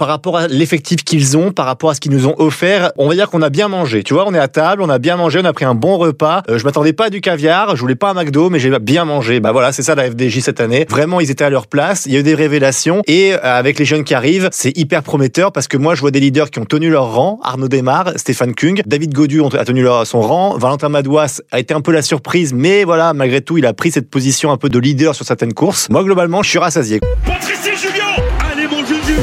par rapport à l'effectif qu'ils ont, par rapport à ce qu'ils nous ont offert, on va dire qu'on a bien mangé. Tu vois, on est à table, on a bien mangé, on a pris un bon repas. Euh, je m'attendais pas à du caviar, je voulais pas un McDo, mais j'ai bien mangé. Bah voilà, c'est ça la FDJ cette année. Vraiment, ils étaient à leur place. Il y a eu des révélations et euh, avec les jeunes qui arrivent, c'est hyper prometteur parce que moi, je vois des leaders qui ont tenu leur rang. Arnaud Desmar, Stéphane Kung, David Godu a tenu leur, son rang. Valentin Madouas a été un peu la surprise, mais voilà, malgré tout, il a pris cette position un peu de leader sur certaines courses. Moi, globalement, je suis rassasié.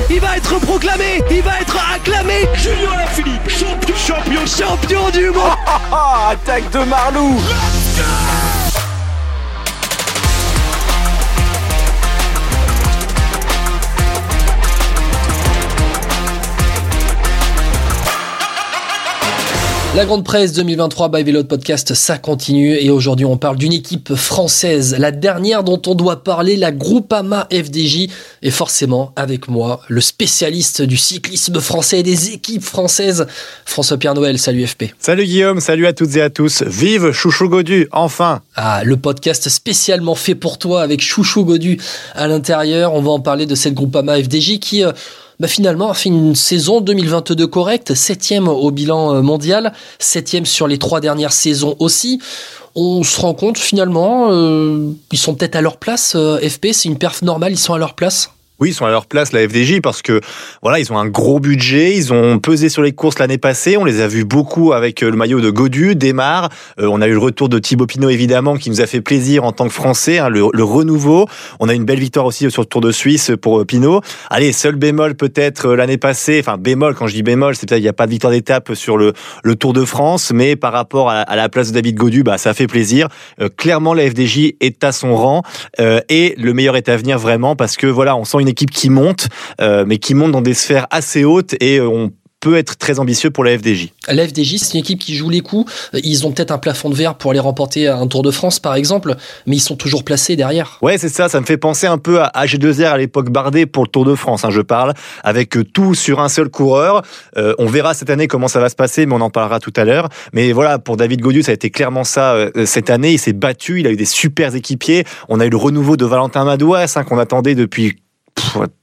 Il va être proclamé, il va être acclamé. Julien Alaphilippe, champion, champion, champion du monde. Attaque de Marlou. La grande presse 2023 by Vélo Podcast, ça continue et aujourd'hui on parle d'une équipe française, la dernière dont on doit parler, la Groupama FDJ et forcément avec moi le spécialiste du cyclisme français et des équipes françaises, François-Pierre Noël. Salut FP. Salut Guillaume, salut à toutes et à tous. Vive Chouchou Godu, enfin. Ah, le podcast spécialement fait pour toi avec Chouchou Godu à l'intérieur. On va en parler de cette Groupama FDJ qui euh, bah finalement a fait une saison 2022 correcte, septième au bilan euh, mondial, septième sur les trois dernières saisons aussi. On se rend compte finalement, euh, ils sont peut-être à leur place. Euh, FP, c'est une perf normale, ils sont à leur place. Oui, ils sont à leur place, la FDJ, parce que voilà, ils ont un gros budget, ils ont pesé sur les courses l'année passée, on les a vus beaucoup avec euh, le maillot de Godu, Desmar, euh, on a eu le retour de Thibaut Pinot évidemment, qui nous a fait plaisir en tant que Français, hein, le, renouveau, on a une belle victoire aussi sur le Tour de Suisse pour euh, Pinot. Allez, seul bémol peut-être l'année passée, enfin bémol, quand je dis bémol, c'est peut-être il n'y a pas de victoire d'étape sur le, le Tour de France, mais par rapport à, la place de David Godu, bah, ça fait plaisir. clairement, la FDJ est à son rang, et le meilleur est à venir vraiment, parce que voilà, on sent une équipe qui monte, euh, mais qui monte dans des sphères assez hautes et euh, on peut être très ambitieux pour la FDJ. La FDJ, c'est une équipe qui joue les coups. Ils ont peut-être un plafond de verre pour aller remporter un Tour de France, par exemple, mais ils sont toujours placés derrière. Ouais, c'est ça. Ça me fait penser un peu à AG2R à l'époque Bardet pour le Tour de France. Hein, je parle avec tout sur un seul coureur. on verra cette année comment ça va se passer, mais on en parlera tout à l'heure. Mais voilà, pour David Godieu, ça a été clairement ça cette année. Il s'est battu. Il a eu des super équipiers. On a eu le renouveau de Valentin Madouas hein, qu'on attendait depuis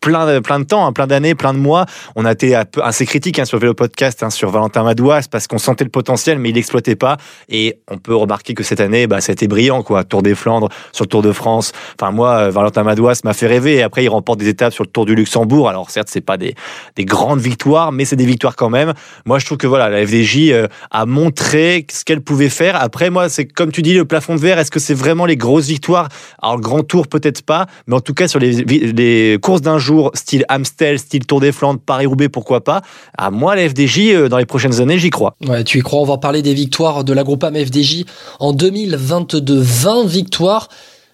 plein de, plein de temps, hein, plein d'années, plein de mois. On a été assez critique hein, sur Vélo Podcast, hein, sur Valentin Madouas, parce qu'on sentait le potentiel, mais il n'exploitait pas. Et on peut remarquer que cette année, bah, été brillant, quoi. Tour des Flandres, sur le Tour de France. Enfin, moi, euh, Valentin Madouas m'a fait rêver. Et après, il remporte des étapes sur le Tour du Luxembourg. Alors, certes, c'est pas des, des grandes victoires, mais c'est des victoires quand même. Moi, je trouve que voilà, la FDJ euh, a montré ce qu'elle pouvait faire. Après, moi, c'est comme tu dis, le plafond de verre. Est-ce que c'est vraiment les grosses victoires? Alors, le Grand Tour, peut-être pas, mais en tout cas, sur les courses d'un jour, style Amstel, style Tour des Flandres, Paris-Roubaix, pourquoi pas. À moi, la FDJ, euh, dans les prochaines années, j'y crois. Ouais, tu y crois. On va parler des victoires de la Groupama FDJ en 2022. 20 victoires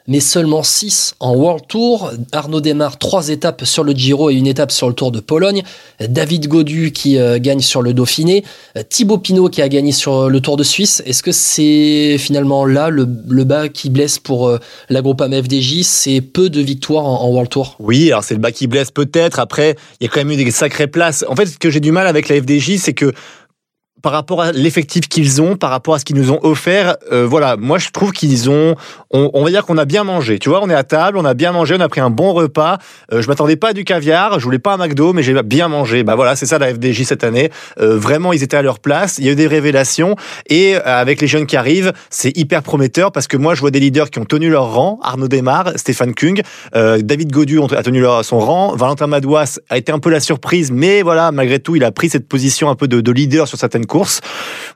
mais seulement 6 en World Tour. Arnaud démarre 3 étapes sur le Giro et une étape sur le Tour de Pologne. David Godu qui euh, gagne sur le Dauphiné. Thibaut Pinot qui a gagné sur le Tour de Suisse. Est-ce que c'est finalement là le, bas qui blesse pour euh, la groupe FDJ C'est peu de victoires en, World Tour Oui, alors c'est le bas qui blesse peut-être. Après, il y a quand même eu des sacrées places. En fait, ce que j'ai du mal avec la FDJ, c'est que par rapport à l'effectif qu'ils ont, par rapport à ce qu'ils nous ont offert, euh, voilà, moi je trouve qu'ils ont, on, va dire qu'on a bien mangé. Tu vois, on est à table, on a bien mangé, on a pris un bon repas. Euh, je m'attendais pas à du caviar, je voulais pas un McDo, mais j'ai bien mangé. Bah voilà, c'est ça la FDJ cette année. Euh, vraiment, ils étaient à leur place. Il y a eu des révélations et avec les jeunes qui arrivent, c'est hyper prometteur parce que moi je vois des leaders qui ont tenu leur rang. Arnaud Desmar, Stéphane Kung, David Godu a tenu leur, son rang. Valentin Madouas a été un peu la surprise, mais voilà, malgré tout, il a pris cette position un peu de, de leader sur certaines course.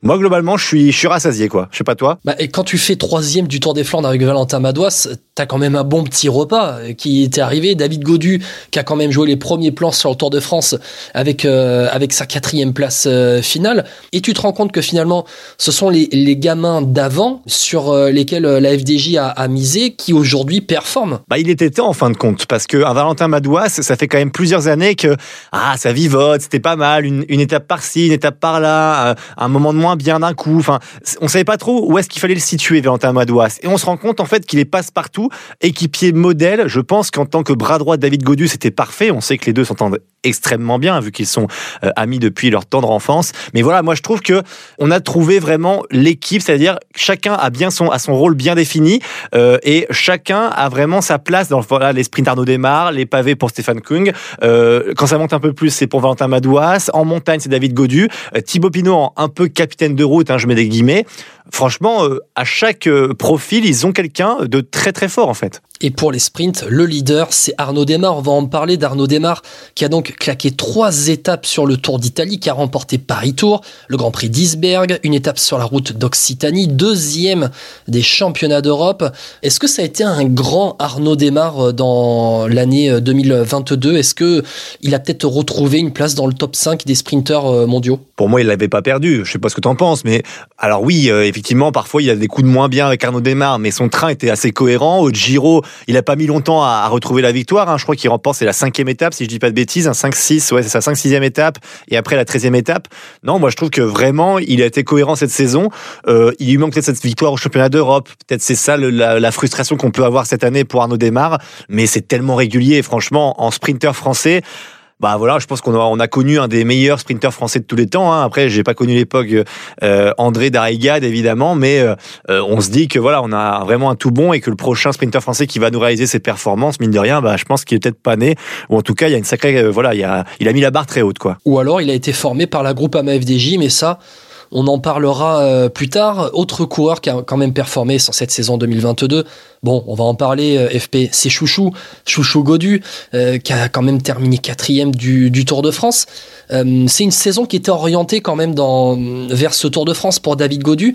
Moi, globalement, je suis, je suis rassasié, quoi. Je sais pas toi. Bah, et quand tu fais troisième du Tour des Flandres avec Valentin Madouas, t'as quand même un bon petit repas qui était arrivé. David Godu, qui a quand même joué les premiers plans sur le Tour de France avec, euh, avec sa quatrième place euh, finale. Et tu te rends compte que finalement, ce sont les, les gamins d'avant sur euh, lesquels la FDJ a, a misé qui aujourd'hui performent. Bah, il était temps en fin de compte, parce que un Valentin Madouas, ça fait quand même plusieurs années que ah, ça vivote, c'était pas mal, une, une étape par-ci, une étape par-là, voilà, un moment de moins bien d'un coup. Enfin, on savait pas trop où est-ce qu'il fallait le situer, Valentin Madouas. Et on se rend compte en fait qu'il est passe-partout, équipier modèle. Je pense qu'en tant que bras droit de David Godu, c'était parfait. On sait que les deux s'entendent extrêmement bien vu qu'ils sont euh, amis depuis leur tendre enfance. Mais voilà, moi je trouve que on a trouvé vraiment l'équipe, c'est-à-dire chacun a bien son a son rôle bien défini euh, et chacun a vraiment sa place dans voilà, les sprints Arnaud Desmar, les pavés pour Stéphane Kung. Euh, quand ça monte un peu plus, c'est pour Valentin Madouas. En montagne, c'est David Godu. Euh, Thibaut Pinot, un peu capitaine de route, hein, je mets des guillemets. Franchement, euh, à chaque euh, profil, ils ont quelqu'un de très très fort en fait. Et pour les sprints, le leader, c'est Arnaud Desmar. On va en parler d'Arnaud Desmar, qui a donc claqué trois étapes sur le Tour d'Italie, qui a remporté Paris-Tour, le Grand Prix d'Isberg, une étape sur la route d'Occitanie, deuxième des championnats d'Europe. Est-ce que ça a été un grand Arnaud Desmar euh, dans l'année 2022 Est-ce que il a peut-être retrouvé une place dans le top 5 des sprinteurs mondiaux? Pour moi, il l'avait pas perdu. Je sais pas ce que tu en penses, mais alors oui, effectivement, parfois il a des coups de moins bien avec Arnaud Desmar, mais son train était assez cohérent. Au Giro, il a pas mis longtemps à, retrouver la victoire. Hein. Je crois qu'il remporte, c'est la cinquième étape, si je dis pas de bêtises, un 5-6, ouais, c'est sa 5-6e étape, et après la 13e étape. Non, moi je trouve que vraiment, il a été cohérent cette saison. Euh, il lui manque peut-être cette victoire au championnat d'Europe. Peut-être c'est ça la, la, frustration qu'on peut avoir cette année pour Arnaud Desmar, mais c'est tellement régulier. franchement, en sprinter français, bah voilà, je pense qu'on a, on a connu un des meilleurs sprinteurs français de tous les temps. Hein. Après, j'ai pas connu l'époque euh, André Darrigade évidemment, mais euh, on se dit que voilà, on a vraiment un tout bon et que le prochain sprinter français qui va nous réaliser ses performances, mine de rien, bah je pense qu'il est peut-être pas né ou en tout cas il y a une sacrée euh, voilà, il, a, il a mis la barre très haute quoi. Ou alors il a été formé par la groupe AMFDJ, mais ça on en parlera euh, plus tard. Autre coureur qui a quand même performé sur cette saison 2022. Bon, on va en parler, euh, FP, c'est Chouchou, Chouchou Godu, euh, qui a quand même terminé quatrième du, du Tour de France. C'est une saison qui était orientée quand même vers ce Tour de France pour David Godu.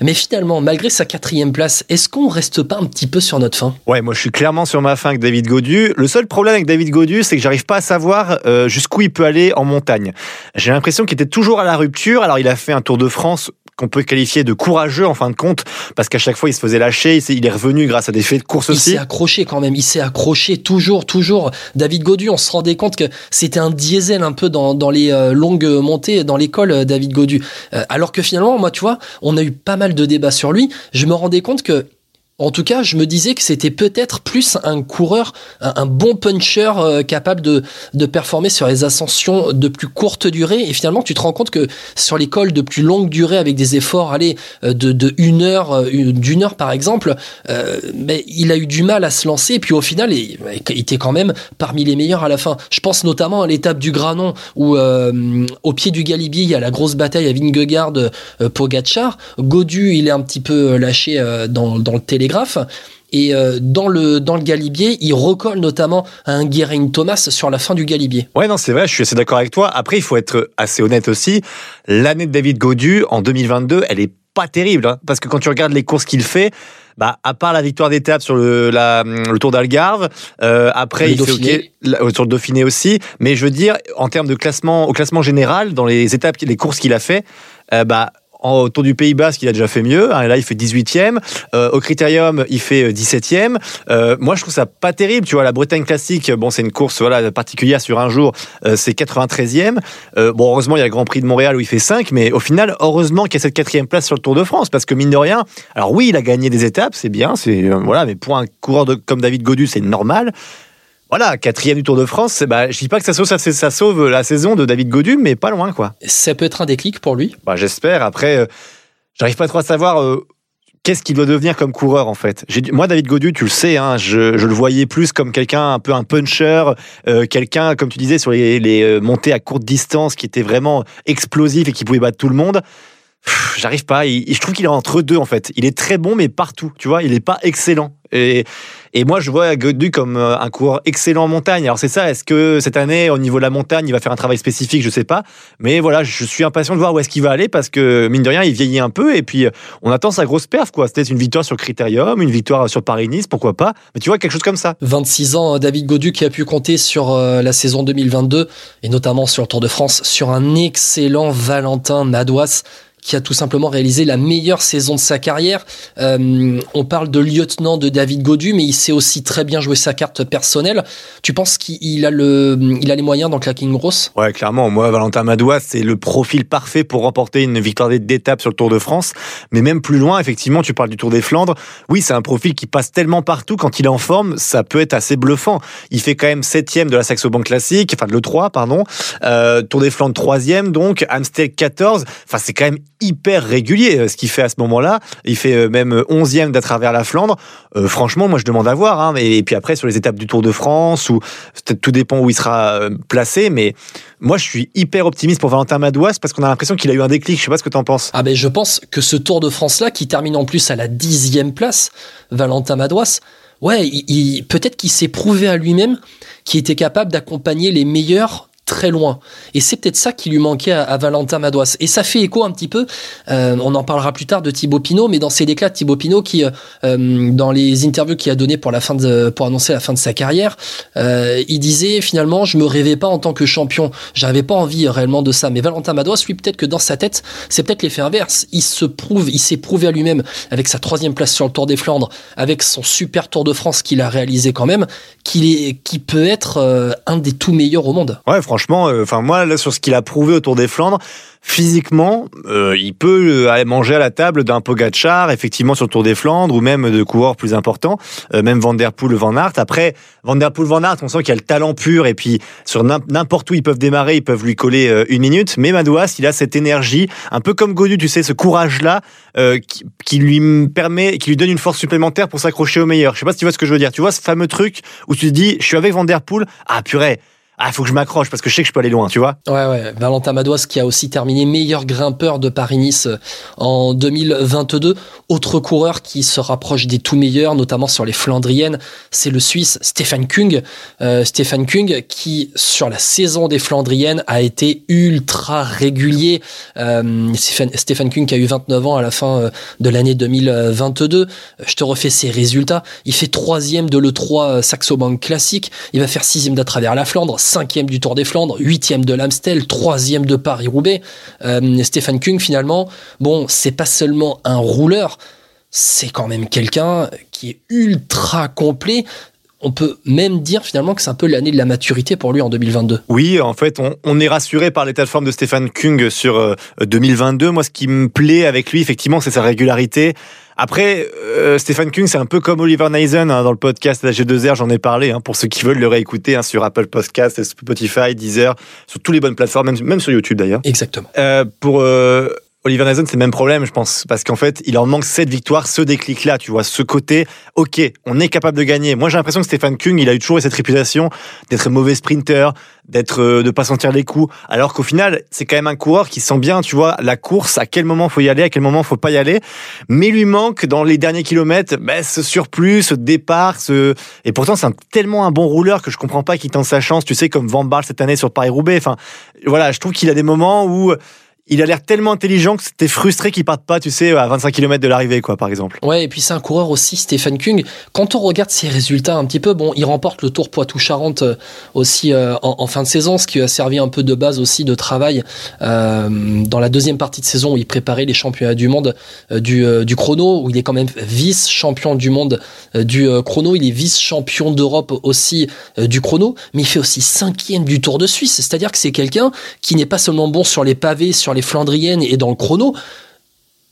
Mais finalement, malgré sa quatrième place, est-ce qu'on reste pas un petit peu sur notre fin? Ouais, moi je suis clairement sur ma fin avec David Godu. Le seul problème avec David Godu, c'est que j'arrive pas à savoir jusqu'où il peut aller en montagne. J'ai l'impression qu'il était toujours à la rupture. Alors il a fait un Tour de France qu'on peut qualifier de courageux en fin de compte, parce qu'à chaque fois il se faisait lâcher, il est revenu grâce à des faits de course aussi. Il s'est accroché quand même, il s'est accroché toujours, toujours. David Godu, on se rendait compte que c'était un diesel un peu dans, dans les euh, longues montées dans l'école, euh, David Godu. Euh, alors que finalement, moi, tu vois, on a eu pas mal de débats sur lui. Je me rendais compte que en tout cas, je me disais que c'était peut-être plus un coureur, un, bon puncher euh, capable de, de performer sur les ascensions de plus courte durée. Et finalement, tu te rends compte que sur les cols de plus longue durée, avec des efforts, allez, euh, de, de une heure, euh, d'une heure par exemple, mais il a eu du mal à se lancer. Et puis au final, il, était quand même parmi les meilleurs à la fin. Je pense notamment à l'étape du Granon où au pied du Galibier, il y a la grosse bataille à Vingegaard, Pogacar. Godu, il est un petit peu lâché dans, dans le télé et euh, dans le dans le Galibier, il recolle notamment à un Guérin Thomas sur la fin du Galibier. Ouais, non, c'est vrai, je suis assez d'accord avec toi. Après, il faut être assez honnête aussi. L'année de David Godu en 2022, elle est pas terrible, hein, parce que quand tu regardes les courses qu'il fait, bah, à part la victoire d'étape sur le, la, le Tour d'Algarve, euh, après il fait sur le Dauphiné aussi, mais je veux dire en termes de classement, au classement général, dans les étapes, les courses qu'il a fait, euh, bah autour du Pays Basque, il a déjà fait mieux. Hein, là, il fait 18e. Euh, au Critérium, il fait 17e. Euh, euh, moi, je trouve ça pas terrible. Tu vois, la Bretagne classique, bon, c'est une course voilà particulière sur un jour. c'est 93e. bon, heureusement, il y a le Grand Prix de Montréal où il fait 5, mais au final, heureusement qu'il y a cette quatrième place sur le Tour de France, parce que mine de rien, alors oui, il a gagné des étapes, c'est bien, c'est voilà, mais pour un coureur comme David Godu, c'est normal. Voilà, quatrième du Tour de France, bah, je dis pas que ça sauve, ça, sauve la saison de David Godu, mais pas loin, quoi. Ça peut être un déclic pour lui? Bah, J'espère. Après, euh, j'arrive pas trop à savoir euh, qu'est-ce qu'il doit devenir comme coureur, en fait. Moi, David Godu, tu le sais, hein, je, le voyais plus comme quelqu'un un peu un puncher, euh, quelqu'un, comme tu disais, sur les, les montées à courte distance, qui était vraiment explosif et qui pouvait battre tout le monde j'arrive pas. je trouve qu'il est entre deux en fait. Il est très bon mais partout, tu vois. Il est pas excellent. Et, et moi, je vois Godu comme euh, un coureur excellent en montagne. Alors c'est ça. Est-ce que cette année, au niveau de la montagne, il va faire un travail spécifique? Je sais pas. Mais voilà, je suis impatient de voir où est-ce qu'il va aller parce que mine de rien, il vieillit un peu et puis euh, on attend sa grosse perf quoi. C'était une victoire sur Critérium, une victoire sur Paris-Nice, pourquoi pas. Mais tu vois quelque chose comme ça. 26 ans, David Godu qui a pu compter sur euh, la saison 2022 et notamment sur le Tour de France sur un excellent Valentin Madouas qui a tout simplement réalisé la meilleure saison de sa carrière. Euh, on parle de lieutenant de David Godu, mais il sait aussi très bien jouer sa carte personnelle. Tu penses qu'il a, le, il a les moyens dans claquer une grosse Ouais, clairement. Moi, Valentin Madois, c'est le profil parfait pour remporter une victoire d'étape sur le Tour de France. Mais même plus loin, effectivement, tu parles du Tour des Flandres. Oui, c'est un profil qui passe tellement partout. Quand il est en forme, ça peut être assez bluffant. Il fait quand même septième de la Saxo Bank Classique, enfin de l'E3, pardon. Euh, Tour des Flandres troisième, donc Amstel 14. Enfin, c'est quand même hyper régulier euh, ce qu'il fait à ce moment-là. Il fait euh, même 11e d'à travers la Flandre. Euh, franchement, moi je demande à voir. Hein. Et, puis après sur les étapes du Tour de France, ou peut-être tout dépend où il sera placé, mais moi je suis hyper optimiste pour Valentin Madouas parce qu'on a l'impression qu'il a eu un déclic. Je sais pas ce que tu en penses. Ah ben je pense que ce Tour de France là, qui termine en plus à la dixième place, Valentin Madouas, ouais, il, peut-être qu'il s'est prouvé à lui-même qu'il était capable d'accompagner les meilleurs très loin. Et c'est peut-être ça qui lui manquait à, Valentin Madouas. Et ça fait écho un petit peu, euh, on en parlera plus tard de Thibaut Pinot, mais dans ses déclats Thibaut Pinot qui, euh, euh, dans les interviews qu'il a donné pour la fin pour annoncer la fin de sa carrière, il disait finalement, je me rêvais pas en tant que champion. J'avais pas envie réellement de ça. Mais Valentin Madouas, lui, peut-être que dans sa tête, c'est peut-être l'effet inverse. Il se prouve, il s'est prouvé à lui-même avec sa troisième place sur le Tour des Flandres, avec son super Tour de France qu'il a réalisé quand même, qu'il est, qui peut être un des tout meilleurs au monde. Ouais, franchement franchement, euh, enfin moi sur ce qu'il a prouvé autour des Flandres, physiquement, euh, il peut euh, manger à la table d'un Pogachar, effectivement sur le Tour des Flandres, ou même de coureurs plus importants, même Van Der Poel, Van Aert. Après, Van Der Poel, Van Aert, on sent qu'il a le talent pur, et puis sur n'importe où ils peuvent démarrer, ils peuvent lui coller une minute. Mais Madouas, il a cette énergie, un peu comme Godu, tu sais, ce courage-là, qui, qui, lui permet, qui lui donne une force supplémentaire pour s'accrocher au meilleur. Je sais pas si tu vois ce que je veux dire. Tu vois ce fameux truc où tu te dis, je suis avec Van Der Poel, ah purée ah, faut que je m'accroche parce que je sais que je peux aller loin, tu vois. Ouais, ouais. Valentin Madouas qui a aussi terminé meilleur grimpeur de Paris-Nice euh, en 2022. Autre coureur qui se rapproche des tout meilleurs, notamment sur les Flandriennes, c'est le Suisse Stéphane Kung. Euh, Stéphane Kung qui, sur la saison des Flandriennes, a été ultra régulier. Euh, Stéphane, Kung qui a eu 29 ans à la fin euh, de l'année 2022. Je te refais ses résultats. Il fait troisième de l'E3 Saxo Bank classique. Il va faire sixième d'à travers la Flandre cinquième du Tour des Flandres, huitième de l'Amstel, troisième de Paris-Roubaix. Euh, Stéphane Kung, finalement, bon, c'est pas seulement un rouleur, c'est quand même quelqu'un qui est ultra complet on peut même dire finalement que c'est un peu l'année de la maturité pour lui en 2022. Oui, en fait, on, est rassuré par l'état de forme de Stéphane Kung sur 2022. Euh, Moi, ce qui me plaît avec lui, effectivement, c'est sa régularité. Après, euh, Stéphane Kung, c'est un peu comme Oliver Neisen hein, dans le podcast g 2 r j'en ai parlé, hein, pour ceux qui veulent le réécouter hein, sur Apple Podcast, Spotify, Deezer, sur toutes les bonnes plateformes, même, sur YouTube d'ailleurs. Exactement. Euh, pour euh, Oliver Nason, c'est le même problème, je pense, parce qu'en fait, il en manque cette victoire, ce déclic-là, tu vois, ce côté, ok, on est capable de gagner. Moi, j'ai l'impression que Stéphane Kung, il a eu toujours cette réputation d'être mauvais sprinter, d'être, euh, de pas sentir les coups, alors qu'au final, c'est quand même un coureur qui sent bien, tu vois, la course, à quel moment faut y aller, à quel moment faut pas y aller, mais lui manque dans les derniers kilomètres, ben, ce surplus, ce départ, ce, et pourtant, c'est tellement un bon rouleur que je comprends pas qu'il tente sa chance, tu sais, comme Van Baal cette année sur Paris-Roubaix. Enfin, voilà, je trouve qu'il a des moments où, il a l'air tellement intelligent que c'était frustré qu'il parte pas, tu sais, à 25 km de l'arrivée, quoi, par exemple. Ouais, et puis c'est un coureur aussi, Stéphane Kung. Quand on regarde ses résultats un petit peu, bon, il remporte le Tour Poitou-Charentes euh, aussi euh, en, fin de saison, ce qui a servi un peu de base aussi de travail euh, dans la deuxième partie de saison où il préparait les championnats du monde du, du, chrono, où il est quand même vice-champion du monde du chrono, il est vice-champion d'Europe aussi du chrono, mais il fait aussi cinquième du Tour de Suisse. C'est-à-dire que c'est quelqu'un qui n'est pas seulement bon sur les pavés, sur les Flandriennes et dans le chrono,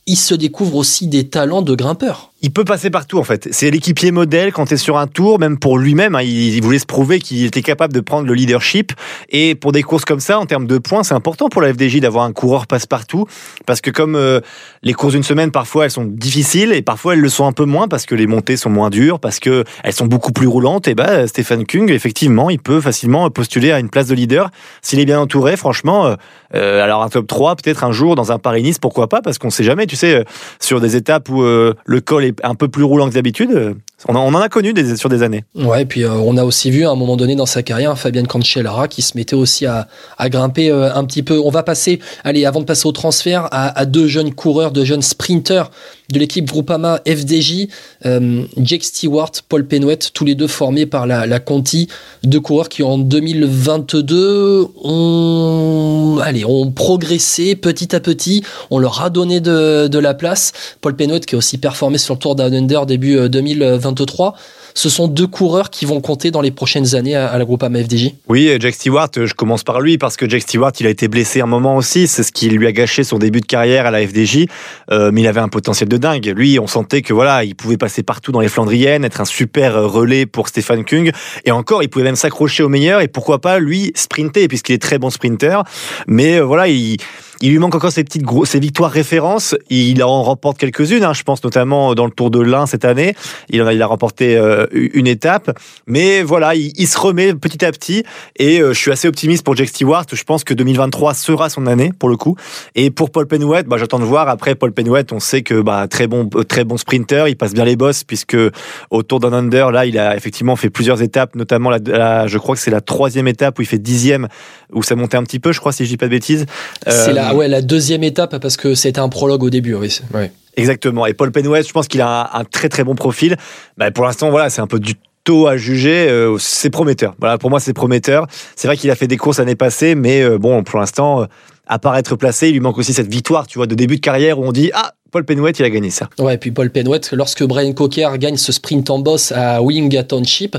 il se découvre aussi des talents de grimpeur il peut passer partout en fait. C'est l'équipier modèle quand tu es sur un tour, même pour lui-même. Hein, il, voulait se prouver qu'il était capable de prendre le leadership. Et pour des courses comme ça, en termes de points, c'est important pour la FDJ d'avoir un coureur passe-partout. Parce que comme euh, les courses d'une semaine, parfois elles sont difficiles et parfois elles le sont un peu moins parce que les montées sont moins dures, parce que elles sont beaucoup plus roulantes. Et bah Stéphane Kung, effectivement, il peut facilement postuler à une place de leader s'il est bien entouré. Franchement, euh, euh, alors un top 3 peut-être un jour dans un Paris-Nice, pourquoi pas? Parce qu'on sait jamais, tu sais, sur des étapes où le col est un peu plus roulant que d'habitude. On, en a connu des, sur des années. Ouais, et puis euh, on a aussi vu à un moment donné dans sa carrière Fabien Cancellara qui se mettait aussi à, grimper euh, un petit peu. On va passer, allez, avant de passer au transfert, à, deux jeunes coureurs, deux jeunes sprinters de l'équipe Groupama FDJ, euh, Jake Stewart, Paul Penouet, tous les deux formés par la, Conti, deux coureurs qui en 2022 ont, allez, ont progressé petit à petit, on leur a donné de, la place. Paul Penouet qui a aussi performé sur le Tour Down début 2023 ce sont deux coureurs qui vont compter dans les prochaines années à, la groupe FDJ. Oui, Jack Stewart, je commence par lui parce que Jack Stewart, il a été blessé un moment aussi. C'est ce qui lui a gâché son début de carrière à la FDJ. Euh, mais il avait un potentiel de dingue. Lui, on sentait que voilà, il pouvait passer partout dans les Flandriennes, être un super relais pour Stéphane Kung. Et encore, il pouvait même s'accrocher au meilleur. Et pourquoi pas lui sprinter puisqu'il est très bon sprinter. Mais euh, voilà, il lui manque encore ces petites ces victoires références. Il en remporte quelques-unes. Hein, je pense notamment dans le Tour de l'Ain cette année. Il a, il a remporté euh, une étape. Mais voilà, il, se remet petit à petit. Et euh, je suis assez optimiste pour Jack Stewart. Je pense que 2023 sera son année pour le coup. Et pour Paul Penouet, bah, j'attends de voir. Après Paul Penouet, on sait que bah, très bon, très bon sprinter. Il passe bien les bosses puisque au Tour d'un under, là, il a effectivement fait plusieurs étapes, notamment la, je crois que c'est la troisième étape où il fait dixième, où ça montait un petit peu, je crois, si je dis pas de bêtises. C'est la ouais, la deuxième étape, parce que c'était un prologue au début, oui. Exactement. Et Paul Penouet, je pense qu'il a un, très très bon profil. Bah, pour l'instant, voilà, c'est un peu du tôt à juger. Euh, c'est prometteur. Voilà, pour moi, c'est prometteur. C'est vrai qu'il a fait des courses l'année passée, mais euh, bon, pour l'instant, euh, à part être placé, il lui manque aussi cette victoire, tu vois, de début de carrière où on dit ah. Paul Penouet, il a gagné ça. Ouais, et puis Paul Penouet, lorsque Brian Cocker gagne ce sprint en boss à Winga Township,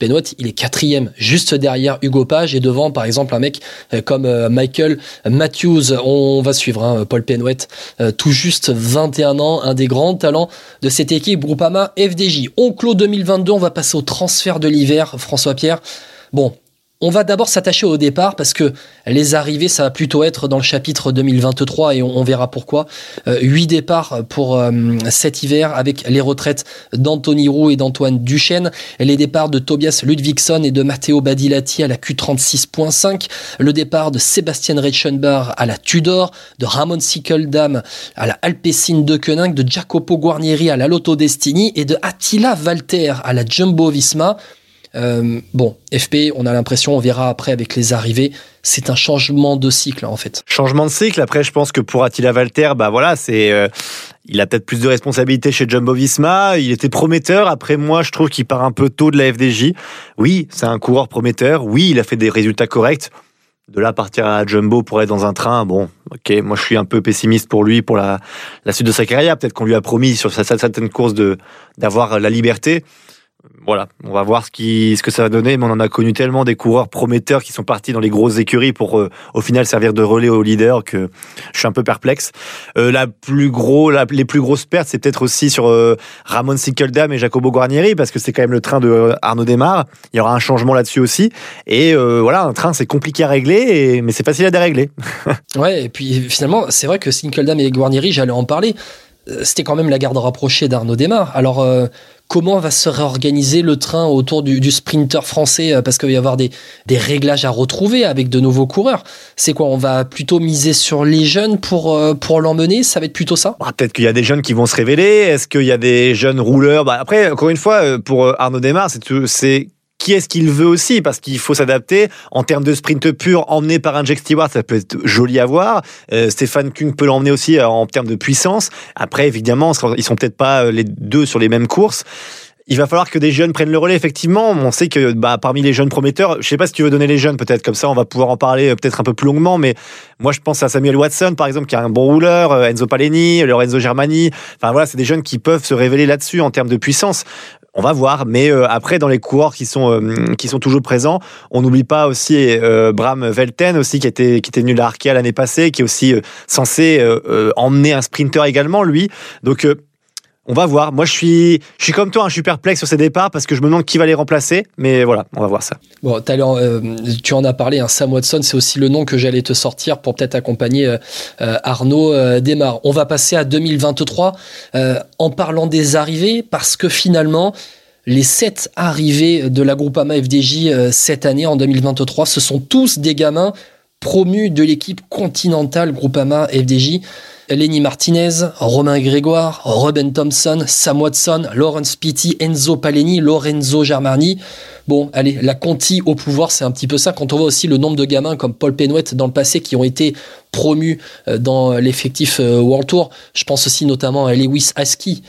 Benoît, il est quatrième, juste derrière Hugo Page et devant, par exemple, un mec euh, comme euh, Michael Matthews. On va suivre hein, Paul Penouet, euh, tout juste 21 ans, un des grands talents de cette équipe Groupama FDJ. On clôt 2022, on va passer au transfert de l'hiver, François Pierre. Bon, on va d'abord s'attacher au départ parce que les arrivées, ça va plutôt être dans le chapitre 2023 et on, verra pourquoi. Euh, huit départs pour euh, cet hiver avec les retraites d'Anthony Roux et d'Antoine Duchesne, les départs de Tobias Ludvigsson et de Matteo Badilati à la Q36.5, le départ de Sébastien Reichenbach à la Tudor, de Ramon Sickeldam à la Alpecin de Koenig, de Jacopo Guarnieri à la Lotto Destiny et de Attila Walter à la Jumbo Visma. Euh, bon, FP, on a l'impression, on verra après avec les arrivées, c'est un changement de cycle en fait. Changement de cycle. Après, je pense que pour Attila Walter, bah voilà, c'est, euh, il a peut-être plus de responsabilités chez Jumbo Visma. Il était prometteur. Après, moi, je trouve qu'il part un peu tôt de la FDJ. Oui, c'est un coureur prometteur. Oui, il a fait des résultats corrects. De là partir à Jumbo pour être dans un train, bon, ok, moi je suis un peu pessimiste pour lui, pour la, la suite de sa carrière. Peut-être qu'on lui a promis sur certaines courses d'avoir la liberté voilà, on va voir ce, qui, ce que ça va donner, mais on en a connu tellement des coureurs prometteurs qui sont partis dans les grosses écuries pour euh, au final servir de relais aux leaders que je suis un peu perplexe. Euh, la plus gros, les plus grosses pertes, c'est peut-être aussi sur euh, Ramon Sickeldam et Jacobo Guarnieri parce que c'est quand même le train de Arnaud Desmar. Il y aura un changement là-dessus aussi. Et voilà, un train c'est compliqué à régler, mais c'est facile à dérégler. ouais, et puis finalement, c'est vrai que Sickeldam et Guarnieri, j'allais en parler c'était quand même la garde rapprochée d'Arnaud Desmar. Alors, comment va se réorganiser le train autour du, sprinter français euh, parce qu'il va y avoir des, réglages à retrouver avec de nouveaux coureurs. C'est quoi On va plutôt miser sur les jeunes pour, euh, l'emmener? Ça va être plutôt ça? Bah, Peut-être qu'il y a des jeunes qui vont se révéler. Est-ce qu'il y a des jeunes rouleurs? Bah, Après, encore une fois, euh, pour Arnaud Desmar, c'est est-ce qu'il veut aussi? Parce qu'il faut s'adapter en termes de sprint pur emmené par un Jack Stewart ça peut être joli à voir euh, Stéphane Kung peut l'emmener aussi euh, en termes de puissance après évidemment ils sont peut-être pas euh, les deux sur les mêmes courses il va falloir que des jeunes prennent le relais, effectivement. On sait que bah, parmi les jeunes prometteurs, je sais pas si tu veux donner les jeunes, peut-être comme ça, on va pouvoir en parler peut-être un peu plus longuement, mais moi je pense à Samuel Watson, par exemple, qui est un bon rouleur, Enzo Paleni, Lorenzo Germani. Enfin voilà, c'est des jeunes qui peuvent se révéler là-dessus en termes de puissance. On va voir, mais euh, après dans les coureurs qui sont euh, qui sont toujours présents, on n'oublie pas aussi euh, Bram Velten aussi qui était qui était venu Arkea l'année passée, qui est aussi censé emmener un sprinter également lui. Donc on va voir. Moi, je suis, je suis comme toi, hein, je suis perplexe sur ces départs parce que je me demande qui va les remplacer. Mais voilà, on va voir ça. Bon, tu en as parlé. Hein, Sam Watson, c'est aussi le nom que j'allais te sortir pour peut-être accompagner Arnaud euh, On va passer à 2023 en parlant des arrivées parce que finalement, les sept arrivées de la Groupama FDJ euh, cette année, en 2023, ce sont tous des gamins promus de l'équipe continentale Groupama FDJ. Lenny Martinez, Romain Grégoire, Robin Thompson, Sam Watson, Lawrence Pitti, Enzo Paleni, Lorenzo Germani. Bon, allez, la Conti au pouvoir, c'est un petit peu ça. Quand on voit aussi le nombre de gamins comme Paul Penouet dans le passé qui ont été promus euh, dans l'effectif euh, World Tour, je pense aussi notamment à Lewis Aski,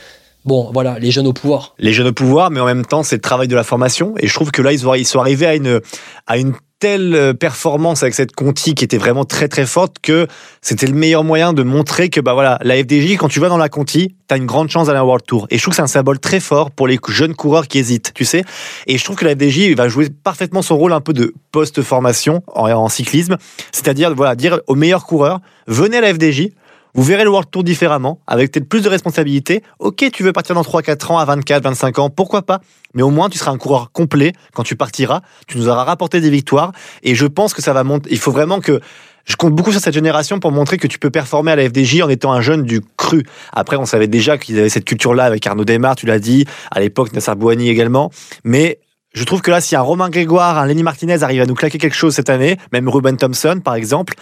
Bon, voilà, les jeunes au pouvoir. Les jeunes au pouvoir, mais en même temps, c'est le travail de la formation. Et je trouve que là, ils, sont arrivés à une, à une telle euh, performance avec cette Conti qui était vraiment très très forte que c'était le meilleur moyen de montrer que bah voilà la FDJ quand tu vas dans la Conti t'as une grande chance d'aller à World Tour. Et je trouve que c'est un symbole très fort pour les jeunes coureurs qui hésitent tu sais. Et je trouve que la FDJ va jouer parfaitement son rôle un peu de post formation en, en cyclisme. C'est-à-dire voilà dire aux meilleurs coureurs venez à la FDJ vous verrez le World Tour différemment, avec peut-être plus de responsabilités. Ok, tu veux partir dans 3-4 ans, à 24, 25 ans, pourquoi pas? Mais au moins, tu seras un coureur complet quand tu partiras. Tu nous auras rapporté des victoires. Et je pense que ça va monter. Il faut vraiment que je compte beaucoup sur cette génération pour montrer que tu peux performer à la FDJ en étant un jeune du cru. Après, on savait déjà qu'ils avaient cette culture-là avec Arnaud Desmar, tu l'as dit, à l'époque Nassar Bouani également. Mais je trouve que là, si un Romain Grégoire, un Lenny Martinez arrive à nous claquer quelque chose cette année, même Ruben Thompson par exemple,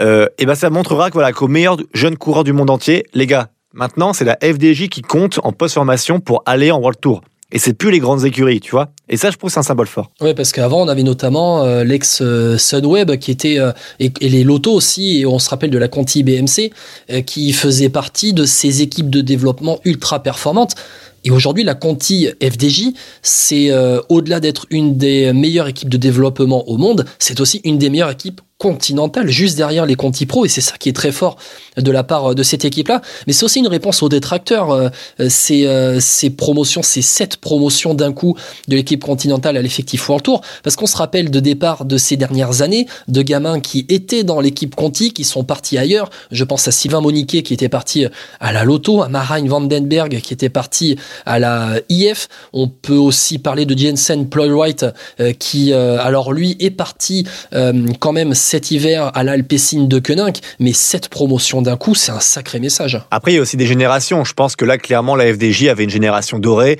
euh, et ben ça montrera que voilà qu'aux meilleurs jeunes coureurs du monde entier, les gars, maintenant c'est la FDJ qui compte en post-formation pour aller en World Tour. Et c'est plus les grandes écuries, tu vois. Et ça, je trouve, c'est un symbole fort. Oui, parce qu'avant, on avait notamment euh, l'ex euh, Sunweb qui était euh, et, et, les Loto aussi. Et on se rappelle de la Conti BMC qui faisait partie de ces équipes de développement ultra performantes. Et aujourd'hui, la Conti FDJ, c'est au-delà d'être une des meilleures équipes de développement au monde, c'est aussi une des meilleures équipes continentale juste derrière les Conti Pro et c'est ça qui est très fort de la part de cette équipe là mais c'est aussi une réponse aux détracteurs euh, ces, euh, ces promotions ces sept promotions d'un coup de l'équipe continentale à l'effectif World Tour. Parce qu'on se rappelle de départ de ces dernières années de gamins qui étaient dans l'équipe Conti qui sont partis ailleurs. Je pense à Sylvain Moniquet qui était parti à la Lotto à Marijn Vandenberg qui était parti à la IF on peut aussi parler de Jensen Ploy-Wright euh, qui alors lui est parti quand même cet hiver à l'Alpecin de Koenig, mais cette promotion d'un coup, c'est un sacré message. Après, il y a aussi des générations. Je pense que là, clairement, la FDJ avait une génération dorée.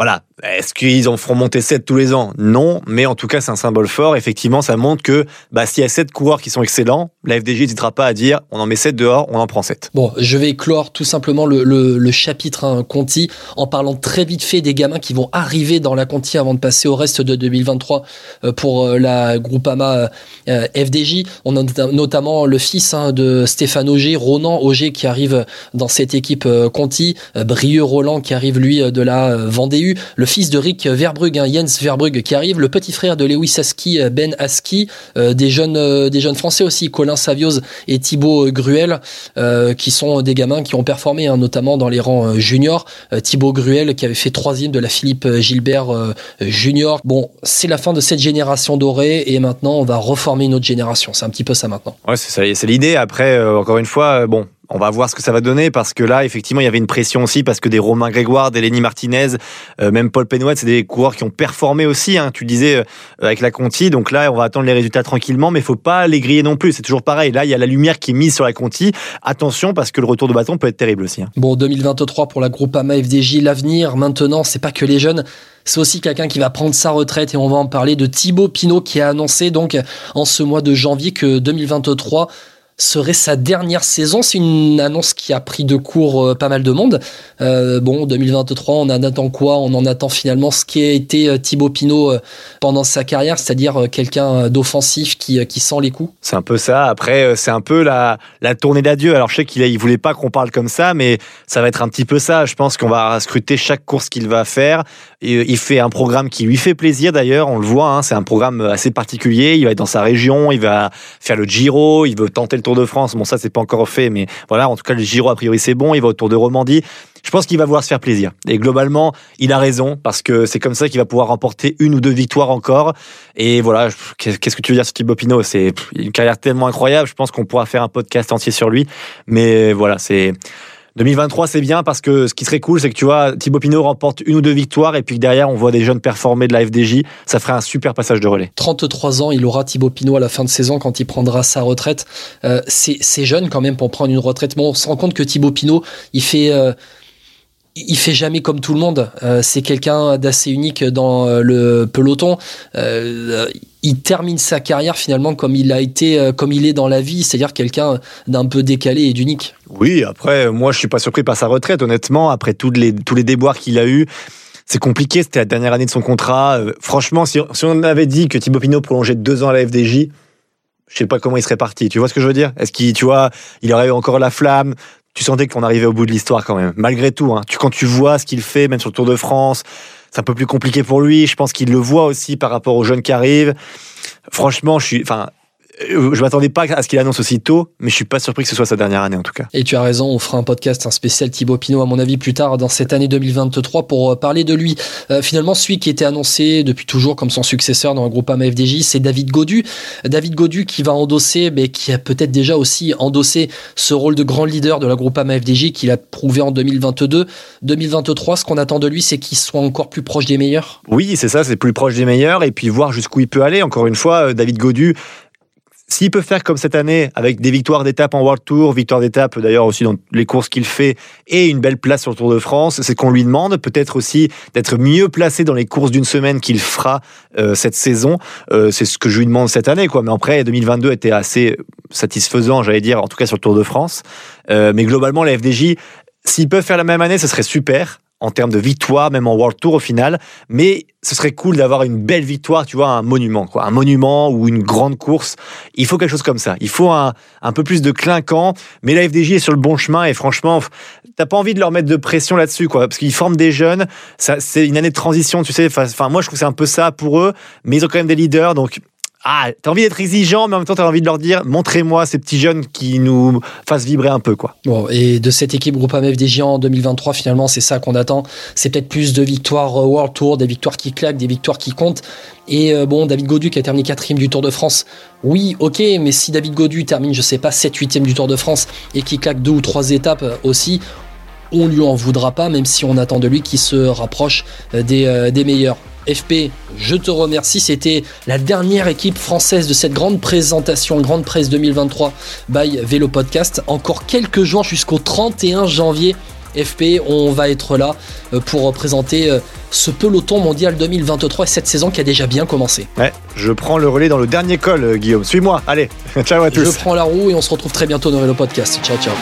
Voilà, est-ce qu'ils en feront monter 7 tous les ans? Non, mais en tout cas, c'est un symbole fort. Effectivement, ça montre que bah, s'il y a 7 coureurs qui sont excellents, la FDJ n'hésitera pas à dire on en met 7 dehors, on en prend 7. Bon, je vais clore tout simplement le, chapitre hein, Conti en parlant très vite fait des gamins qui vont arriver dans la Conti avant de passer au reste de 2023 euh, pour euh, la Groupama euh, FDJ. On a notamment le fils hein, de Stéphane Auger, Ronan Auger qui arrive dans cette équipe Conti, Brieux Roland qui arrive lui de la Vendée le fils de Rick Verbrugge, hein, Jens Verbrugge qui arrive, le petit frère de Lewis Aski, Ben Aski, euh, des jeunes euh, des jeunes français aussi, Colin Savios et Thibaut Gruel, euh, qui sont des gamins qui ont performé, hein, notamment dans les rangs juniors. Thibaut Gruel qui avait fait troisième de la Philippe Gilbert junior. Bon, c'est la fin de cette génération dorée et maintenant on va reformer une autre génération. C'est un petit peu ça maintenant. Ouais, c'est l'idée. Après, encore une fois, bon, on va voir ce que ça va donner parce que là, effectivement, il y avait une pression aussi parce que des Romain Grégoire, des Lenny Martinez, euh, même Paul Penouet, c'est des coureurs qui ont performé aussi. Hein, tu disais euh, avec la Conti. Donc là, on va attendre les résultats tranquillement, mais il faut pas les griller non plus. C'est toujours pareil. Là, il y a la lumière qui est mise sur la Conti. Attention parce que le retour de bâton peut être terrible aussi. Hein. Bon, 2023 pour la Groupama FDJ, l'avenir maintenant, c'est pas que les jeunes. C'est aussi quelqu'un qui va prendre sa retraite et on va en parler de Thibaut Pinot qui a annoncé donc en ce mois de janvier que 2023 serait sa dernière saison. C'est une annonce qui a pris de court euh, pas mal de monde. Euh, bon, 2023, on en attend quoi? On en attend finalement ce qui a été euh, Thibaut Pinot pendant sa carrière, c'est-à-dire quelqu'un d'offensif qui, qui sent les coups? C'est un peu ça. Après, c'est un peu la, la tournée d'adieu. Alors, je sais qu'il il voulait pas qu'on parle comme ça, mais ça va être un petit peu ça. Je pense qu'on va scruter chaque course qu'il va faire. Et il fait un programme qui lui fait plaisir d'ailleurs. On le voit. Hein, c'est un programme assez particulier. Il va être dans sa région. Il va faire le Giro. Il veut tenter le Tour de France. Bon, ça, c'est pas encore fait, mais voilà, en tout cas, le Giro, a priori, c'est bon. Il va autour de Romandie. Je pense qu'il va vouloir se faire plaisir. Et globalement, il a raison, parce que c'est comme ça qu'il va pouvoir remporter une ou deux victoires encore. Et voilà, qu'est-ce que tu veux dire sur Thibaut C'est une carrière tellement incroyable. Je pense qu'on pourra faire un podcast entier sur lui. Mais voilà, c'est 2023, c'est bien parce que ce qui serait cool, c'est que tu vois, Thibaut Pinot remporte une ou deux victoires et puis que derrière, on voit des jeunes performer de la FDJ. Ça ferait un super passage de relais. 33 ans, il aura Thibaut Pinot à la fin de saison quand il prendra sa retraite. Euh, c'est jeune quand même pour prendre une retraite. Mais on se rend compte que Thibaut Pinot, il fait. Euh, il fait jamais comme tout le monde. Euh, c'est quelqu'un d'assez unique dans euh, le peloton. Euh, il termine sa carrière finalement comme il a été, comme il est dans la vie, c'est-à-dire quelqu'un d'un peu décalé et d'unique. Oui, après, moi, je suis pas surpris par sa retraite, honnêtement. Après tous les tous les déboires qu'il a eu, c'est compliqué. C'était la dernière année de son contrat. franchement, si, si, on avait dit que Thibaut Pinot prolongeait deux ans à la FDJ, je sais pas comment il serait parti. Tu vois ce que je veux dire? Est-ce qu'il, tu vois, il aurait eu encore la flamme? Tu sentais qu'on arrivait au bout de l'histoire quand même. Malgré tout, hein. tu, quand tu vois ce qu'il fait, même sur le Tour de France, c'est un peu plus compliqué pour lui. Je pense qu'il le voit aussi par rapport aux jeunes qui arrivent. franchement, je suis, enfin, je m'attendais pas à ce qu'il annonce aussi tôt, mais je suis pas surpris que ce soit sa dernière année en tout cas. Et tu as raison, on fera un podcast, un spécial Thibaut Pinot à mon avis plus tard dans cette année 2023 pour euh, parler de lui. Euh, finalement, celui qui était annoncé depuis toujours comme son successeur dans le groupe AMFDJ, c'est David Godu. David Godu qui va endosser, mais qui a peut-être déjà aussi endossé ce rôle de grand leader de la groupe AMFDJ qu'il a prouvé en 2022. 2023, ce qu'on attend de lui, c'est qu'il soit encore plus proche des meilleurs. Oui, c'est ça, c'est plus proche des meilleurs et puis voir jusqu'où il peut aller. Encore une fois, David Godu, s'il peut faire comme cette année, avec des victoires d'étape en World Tour, victoires d'étape d'ailleurs aussi dans les courses qu'il fait, et une belle place sur le Tour de France, c'est qu'on lui demande peut-être aussi d'être mieux placé dans les courses d'une semaine qu'il fera euh, cette saison. Euh, c'est ce que je lui demande cette année, quoi. Mais après, 2022 était assez satisfaisant, j'allais dire, en tout cas sur le Tour de France. Euh, mais globalement, la FDJ, s'ils peuvent faire la même année, ce serait super en termes de victoire, même en World Tour au final. Mais ce serait cool d'avoir une belle victoire, tu vois, un monument, quoi. Un monument ou une grande course. Il faut quelque chose comme ça. Il faut un, un peu plus de clinquant. Mais la FDJ est sur le bon chemin et franchement, t'as pas envie de leur mettre de pression là-dessus, quoi. Parce qu'ils forment des jeunes. C'est une année de transition, tu sais. Enfin, moi, je trouve c'est un peu ça pour eux. Mais ils ont quand même des leaders. Donc, ah, t'as envie d'être exigeant, mais en même temps, t'as envie de leur dire, montrez-moi ces petits jeunes qui nous fassent vibrer un peu, quoi. Bon, et de cette équipe Groupe FDJ en 2023, finalement, c'est ça qu'on attend. C'est peut-être plus de victoires euh, World Tour, des victoires qui claquent, des victoires qui comptent. Et euh, bon, David Godu qui a terminé quatrième du Tour de France. Oui, ok, mais si David Godu termine, je sais pas, 7 8 du Tour de France et qui claque deux ou trois étapes euh, aussi, on lui en voudra pas, même si on attend de lui qu'il se rapproche des meilleurs. FP, je te remercie. C'était la dernière équipe française de cette grande présentation, grande presse 2023 by Vélo Podcast. Encore quelques jours jusqu'au 31 janvier. FP, on va être là euh, pour présenter euh, ce peloton mondial 2023 et cette saison qui a déjà bien commencé. Ouais, je prends le relais dans le dernier col, euh, Guillaume. Suis-moi, allez, ciao à tous. Je prends la roue et on se retrouve très bientôt dans Vélo Podcast. Ciao, ciao.